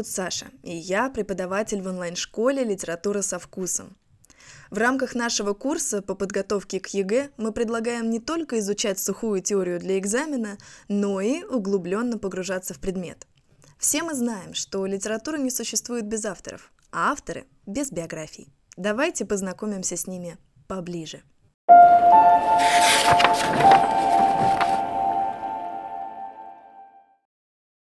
Зовут Саша, и я преподаватель в онлайн-школе «Литература со вкусом». В рамках нашего курса по подготовке к ЕГЭ мы предлагаем не только изучать сухую теорию для экзамена, но и углубленно погружаться в предмет. Все мы знаем, что литература не существует без авторов, а авторы – без биографий. Давайте познакомимся с ними поближе.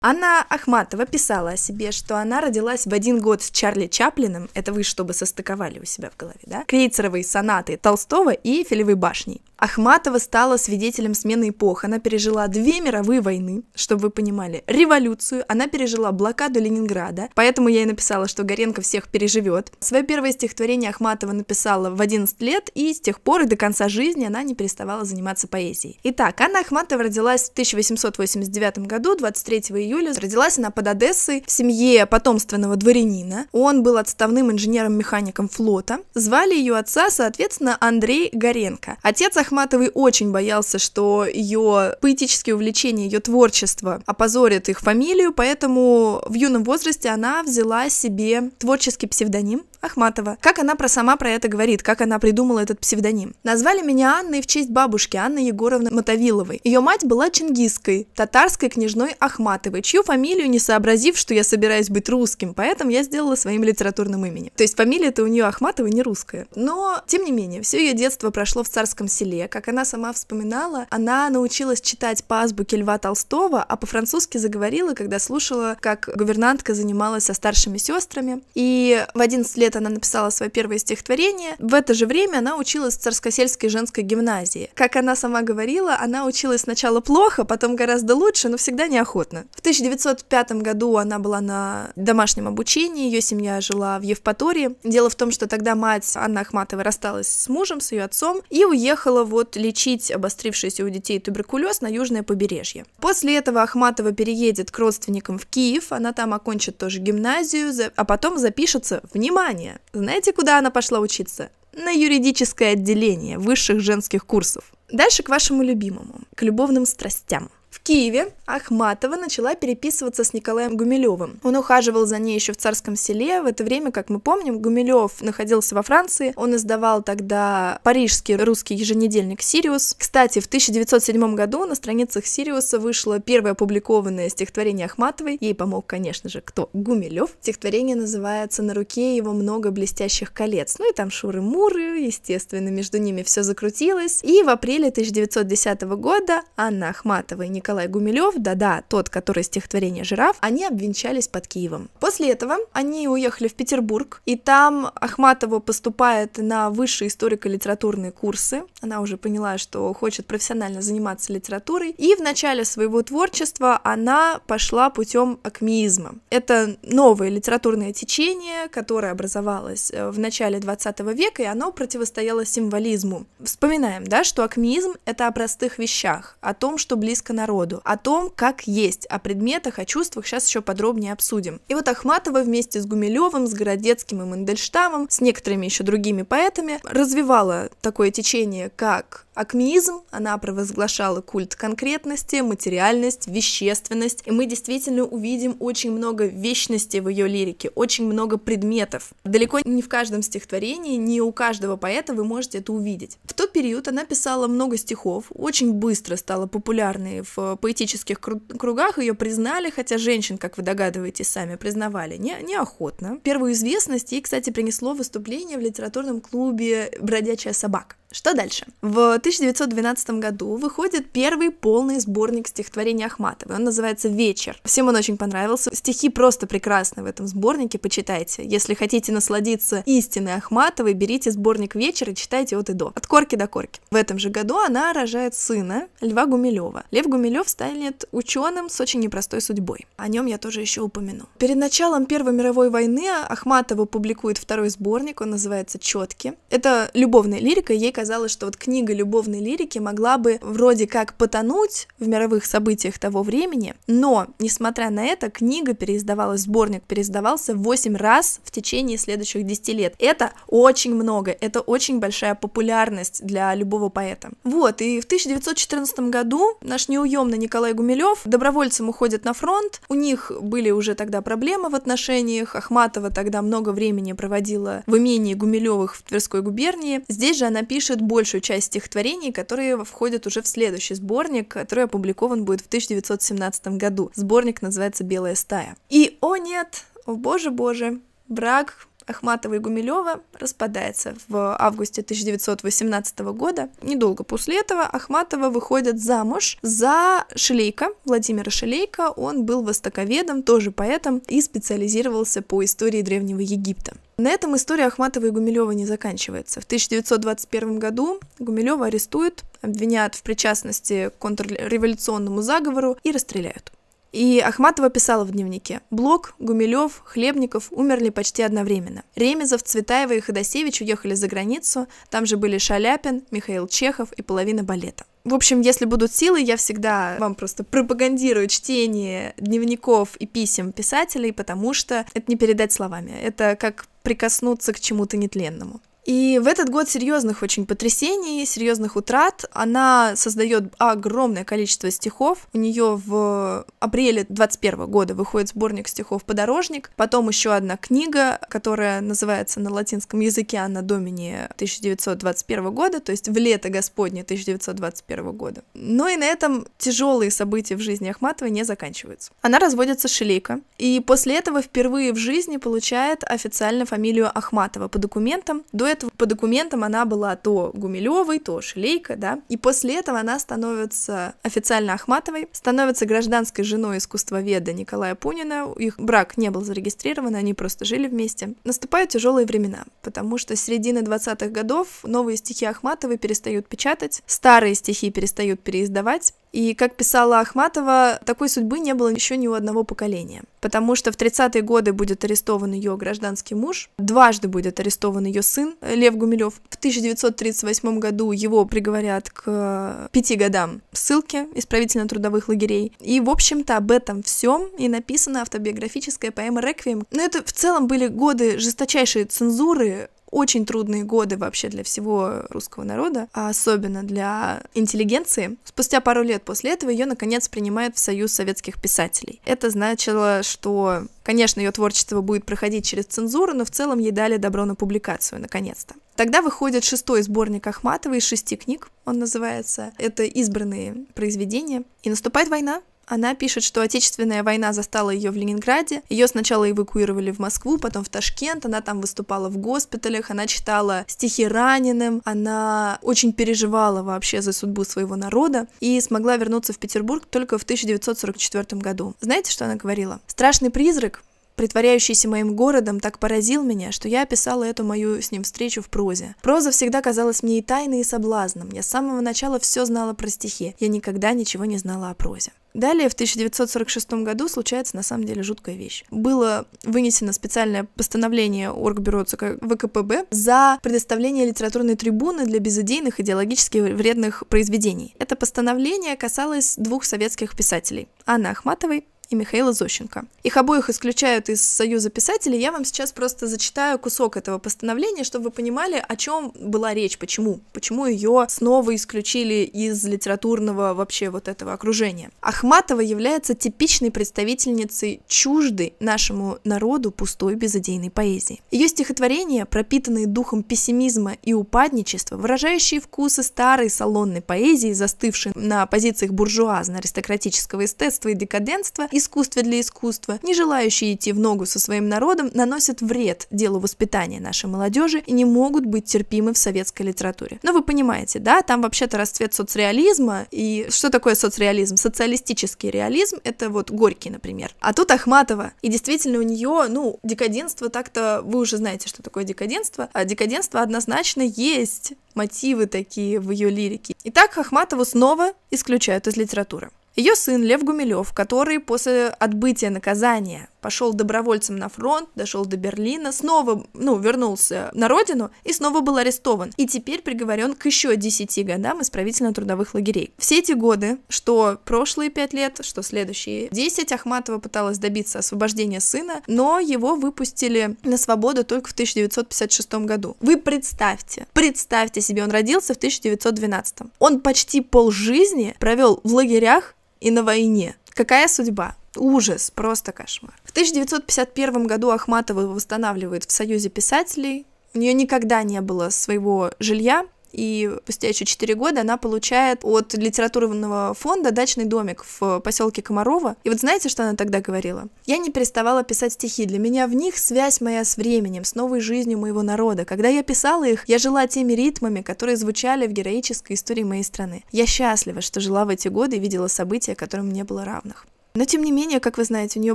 Анна Ахматова писала о себе, что она родилась в один год с Чарли Чаплиным, это вы чтобы состыковали у себя в голове, да, Крейцеровой сонаты Толстого и Филевой башней. Ахматова стала свидетелем смены эпох. Она пережила две мировые войны, чтобы вы понимали, революцию, она пережила блокаду Ленинграда, поэтому я и написала, что Горенко всех переживет. Свое первое стихотворение Ахматова написала в 11 лет, и с тех пор и до конца жизни она не переставала заниматься поэзией. Итак, Анна Ахматова родилась в 1889 году, 23 июля. Родилась она под Одессой в семье потомственного дворянина. Он был отставным инженером-механиком флота. Звали ее отца, соответственно, Андрей Горенко. Отец Ахматовой очень боялся, что ее поэтические увлечения, ее творчество опозорит их фамилию, поэтому в юном возрасте она взяла себе творческий псевдоним Ахматова. Как она про сама про это говорит, как она придумала этот псевдоним. Назвали меня Анной в честь бабушки Анны Егоровны Мотовиловой. Ее мать была чингисской, татарской княжной Ахматовой, чью фамилию не сообразив, что я собираюсь быть русским, поэтому я сделала своим литературным именем. То есть фамилия-то у нее Ахматова не русская. Но, тем не менее, все ее детство прошло в царском селе. Как она сама вспоминала, она научилась читать по азбуке Льва Толстого, а по-французски заговорила, когда слушала, как гувернантка занималась со старшими сестрами. И в 11 лет лет она написала свое первое стихотворение. В это же время она училась в Царскосельской женской гимназии. Как она сама говорила, она училась сначала плохо, потом гораздо лучше, но всегда неохотно. В 1905 году она была на домашнем обучении, ее семья жила в Евпатории. Дело в том, что тогда мать Анна Ахматова рассталась с мужем, с ее отцом, и уехала вот лечить обострившийся у детей туберкулез на южное побережье. После этого Ахматова переедет к родственникам в Киев, она там окончит тоже гимназию, а потом запишется, внимание, образования. Знаете, куда она пошла учиться? На юридическое отделение высших женских курсов. Дальше к вашему любимому, к любовным страстям. В Киеве Ахматова начала переписываться с Николаем Гумилевым. Он ухаживал за ней еще в царском селе. В это время, как мы помним, Гумилев находился во Франции. Он издавал тогда парижский русский еженедельник «Сириус». Кстати, в 1907 году на страницах «Сириуса» вышло первое опубликованное стихотворение Ахматовой. Ей помог, конечно же, кто? Гумилев. Стихотворение называется «На руке его много блестящих колец». Ну и там шуры-муры, естественно, между ними все закрутилось. И в апреле 1910 года Анна Ахматова и Николай Гумилев, да-да, тот, который стихотворение «Жираф», они обвенчались под Киевом. После этого они уехали в Петербург, и там Ахматова поступает на высшие историко-литературные курсы. Она уже поняла, что хочет профессионально заниматься литературой, и в начале своего творчества она пошла путем акмеизма. Это новое литературное течение, которое образовалось э, в начале 20 века, и оно противостояло символизму. Вспоминаем, да, что акмеизм — это о простых вещах, о том, что близко народу, народу, о том, как есть, о предметах, о чувствах сейчас еще подробнее обсудим. И вот Ахматова вместе с Гумилевым, с Городецким и Мандельштамом, с некоторыми еще другими поэтами развивала такое течение, как акмеизм, она провозглашала культ конкретности, материальность, вещественность, и мы действительно увидим очень много вечности в ее лирике, очень много предметов. Далеко не в каждом стихотворении, не у каждого поэта вы можете это увидеть. В тот период она писала много стихов, очень быстро стала популярной в поэтических кругах ее признали, хотя женщин, как вы догадываетесь, сами признавали не, неохотно. Первую известность ей, кстати, принесло выступление в литературном клубе «Бродячая собака». Что дальше? В 1912 году выходит первый полный сборник стихотворений Ахматовой. Он называется «Вечер». Всем он очень понравился. Стихи просто прекрасны в этом сборнике, почитайте. Если хотите насладиться истиной Ахматовой, берите сборник «Вечер» и читайте от и до. От корки до корки. В этом же году она рожает сына Льва Гумилева. Лев Гумилев станет ученым с очень непростой судьбой. О нем я тоже еще упомяну. Перед началом Первой мировой войны Ахматова публикует второй сборник, он называется «Четки». Это любовная лирика, ей казалось, что вот книга любовной лирики могла бы вроде как потонуть в мировых событиях того времени, но, несмотря на это, книга переиздавалась, сборник переиздавался 8 раз в течение следующих 10 лет. Это очень много, это очень большая популярность для любого поэта. Вот, и в 1914 году наш неуемный Николай Гумилев добровольцем уходит на фронт, у них были уже тогда проблемы в отношениях, Ахматова тогда много времени проводила в имении Гумилевых в Тверской губернии. Здесь же она пишет большую часть стихотворений, которые входят уже в следующий сборник, который опубликован будет в 1917 году. Сборник называется «Белая стая». И, о нет, о боже-боже, брак Ахматова и Гумилева распадается в августе 1918 года. Недолго после этого Ахматова выходит замуж за Шелейка, Владимира Шелейка. Он был востоковедом, тоже поэтом и специализировался по истории Древнего Египта. На этом история Ахматова и Гумилева не заканчивается. В 1921 году Гумилева арестуют, обвинят в причастности к контрреволюционному заговору и расстреляют. И Ахматова писала в дневнике. Блок, Гумилев, Хлебников умерли почти одновременно. Ремезов, Цветаева и Ходосевич уехали за границу, там же были Шаляпин, Михаил Чехов и половина балета. В общем, если будут силы, я всегда вам просто пропагандирую чтение дневников и писем писателей, потому что это не передать словами. Это как прикоснуться к чему-то нетленному. И в этот год серьезных очень потрясений, серьезных утрат. Она создает огромное количество стихов. У нее в апреле 21 года выходит сборник стихов «Подорожник». Потом еще одна книга, которая называется на латинском языке «Анна Домини» 1921 года, то есть в лето Господне 1921 года. Но и на этом тяжелые события в жизни Ахматовой не заканчиваются. Она разводится с Шелейко, и после этого впервые в жизни получает официально фамилию Ахматова по документам. До этого этого по документам она была то Гумилевой, то Шлейка, да, и после этого она становится официально Ахматовой, становится гражданской женой искусствоведа Николая Пунина, их брак не был зарегистрирован, они просто жили вместе. Наступают тяжелые времена, потому что с середины 20-х годов новые стихи Ахматовой перестают печатать, старые стихи перестают переиздавать, и, как писала Ахматова, такой судьбы не было еще ни у одного поколения. Потому что в 30-е годы будет арестован ее гражданский муж, дважды будет арестован ее сын Лев Гумилев. В 1938 году его приговорят к пяти годам ссылки исправительно-трудовых лагерей. И, в общем-то, об этом всем и написана автобиографическая поэма «Реквием». Но это в целом были годы жесточайшей цензуры, очень трудные годы вообще для всего русского народа, а особенно для интеллигенции. Спустя пару лет после этого ее, наконец, принимают в Союз советских писателей. Это значило, что, конечно, ее творчество будет проходить через цензуру, но в целом ей дали добро на публикацию, наконец-то. Тогда выходит шестой сборник Ахматовой из шести книг, он называется. Это избранные произведения. И наступает война, она пишет, что Отечественная война застала ее в Ленинграде. Ее сначала эвакуировали в Москву, потом в Ташкент. Она там выступала в госпиталях, она читала стихи раненым, она очень переживала вообще за судьбу своего народа и смогла вернуться в Петербург только в 1944 году. Знаете, что она говорила? Страшный призрак притворяющийся моим городом, так поразил меня, что я описала эту мою с ним встречу в прозе. Проза всегда казалась мне и тайной, и соблазном. Я с самого начала все знала про стихи. Я никогда ничего не знала о прозе. Далее, в 1946 году, случается на самом деле жуткая вещь. Было вынесено специальное постановление Оргбюро ЦК ВКПБ за предоставление литературной трибуны для безыдейных идеологически вредных произведений. Это постановление касалось двух советских писателей – Анны Ахматовой и Михаила Зощенко. Их обоих исключают из Союза писателей. Я вам сейчас просто зачитаю кусок этого постановления, чтобы вы понимали, о чем была речь, почему. Почему ее снова исключили из литературного вообще вот этого окружения. Ахматова является типичной представительницей чуждой нашему народу пустой безыдейной поэзии. Ее стихотворения, пропитанные духом пессимизма и упадничества, выражающие вкусы старой салонной поэзии, застывшей на позициях буржуазно-аристократического эстетства и декаденства, искусстве для искусства, не желающие идти в ногу со своим народом, наносят вред делу воспитания нашей молодежи и не могут быть терпимы в советской литературе. Но вы понимаете, да, там вообще-то расцвет соцреализма, и что такое соцреализм? Социалистический реализм — это вот Горький, например. А тут Ахматова, и действительно у нее, ну, декаденство так-то, вы уже знаете, что такое декаденство, а декаденство однозначно есть мотивы такие в ее лирике. Итак, Ахматову снова исключают из литературы. Ее сын Лев Гумилев, который после отбытия наказания пошел добровольцем на фронт, дошел до Берлина, снова, ну, вернулся на родину и снова был арестован. И теперь приговорен к еще 10 годам исправительно-трудовых лагерей. Все эти годы, что прошлые 5 лет, что следующие 10, Ахматова пыталась добиться освобождения сына, но его выпустили на свободу только в 1956 году. Вы представьте, представьте себе, он родился в 1912. Он почти полжизни провел в лагерях и на войне. Какая судьба? Ужас, просто кошмар. В 1951 году Ахматова восстанавливает в Союзе писателей. У нее никогда не было своего жилья, и спустя еще 4 года она получает от литературного фонда дачный домик в поселке Комарова. И вот знаете, что она тогда говорила? Я не переставала писать стихи. Для меня в них связь моя с временем, с новой жизнью моего народа. Когда я писала их, я жила теми ритмами, которые звучали в героической истории моей страны. Я счастлива, что жила в эти годы и видела события, которым не было равных. Но тем не менее, как вы знаете, у нее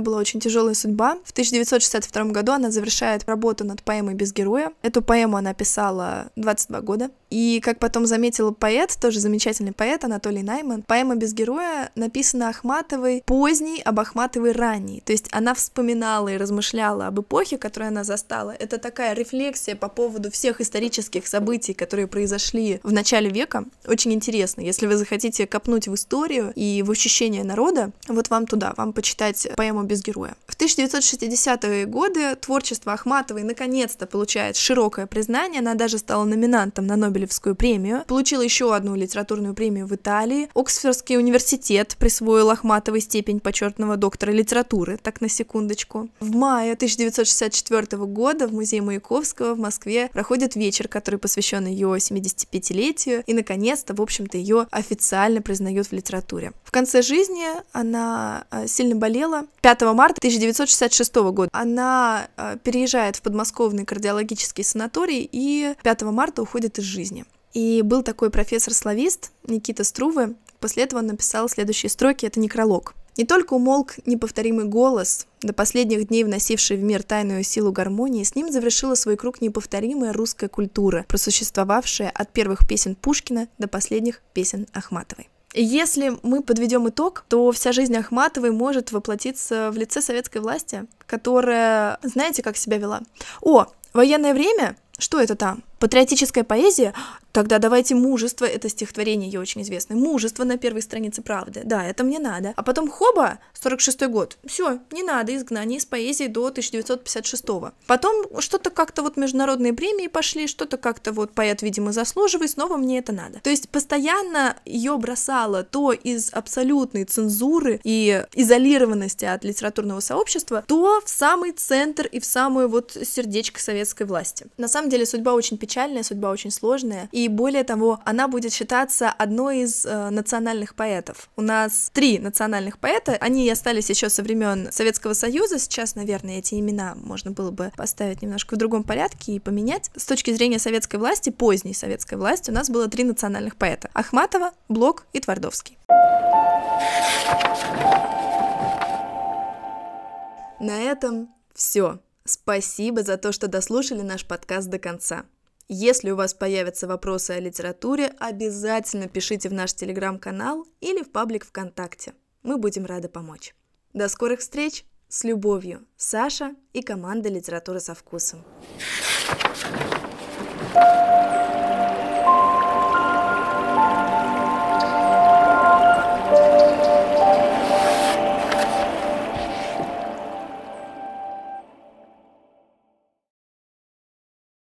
была очень тяжелая судьба. В 1962 году она завершает работу над поэмой «Без героя». Эту поэму она писала 22 года. И, как потом заметил поэт, тоже замечательный поэт Анатолий Найман, поэма «Без героя» написана Ахматовой поздней, об Ахматовой ранней. То есть она вспоминала и размышляла об эпохе, которую она застала. Это такая рефлексия по поводу всех исторических событий, которые произошли в начале века. Очень интересно. Если вы захотите копнуть в историю и в ощущение народа, вот вам туда, вам почитать поэму «Без героя». В 1960-е годы творчество Ахматовой наконец-то получает широкое признание, она даже стала номинантом на Нобелевскую премию, получила еще одну литературную премию в Италии, Оксфордский университет присвоил Ахматовой степень почетного доктора литературы, так на секундочку. В мае 1964 года в Музее Маяковского в Москве проходит вечер, который посвящен ее 75-летию, и наконец-то, в общем-то, ее официально признают в литературе. Конце жизни она Э, сильно болела. 5 марта 1966 года она э, переезжает в подмосковный кардиологический санаторий и 5 марта уходит из жизни. И был такой профессор-славист Никита Струвы. После этого он написал следующие строки, это некролог. Не только умолк неповторимый голос, до последних дней вносивший в мир тайную силу гармонии, с ним завершила свой круг неповторимая русская культура, просуществовавшая от первых песен Пушкина до последних песен Ахматовой. Если мы подведем итог, то вся жизнь Ахматовой может воплотиться в лице советской власти, которая, знаете, как себя вела? О, военное время? Что это там? Патриотическая поэзия? Тогда давайте «Мужество», это стихотворение ее очень известное. «Мужество» на первой странице «Правды». Да, это мне надо. А потом «Хоба», 46 год. Все, не надо, изгнание из поэзии до 1956 -го. Потом что-то как-то вот международные премии пошли, что-то как-то вот поэт, видимо, заслуживает, снова мне это надо. То есть постоянно ее бросало то из абсолютной цензуры и изолированности от литературного сообщества, то в самый центр и в самую вот сердечко советской власти. На самом деле судьба очень печальная, судьба очень сложная, и более того, она будет считаться одной из э, национальных поэтов. У нас три национальных поэта, они остались еще со времен Советского Союза, сейчас, наверное, эти имена можно было бы поставить немножко в другом порядке и поменять. С точки зрения советской власти, поздней советской власти, у нас было три национальных поэта. Ахматова, Блок и Твардовский. На этом все. Спасибо за то, что дослушали наш подкаст до конца. Если у вас появятся вопросы о литературе, обязательно пишите в наш телеграм-канал или в паблик ВКонтакте. Мы будем рады помочь. До скорых встреч! С любовью, Саша и команда «Литература со вкусом».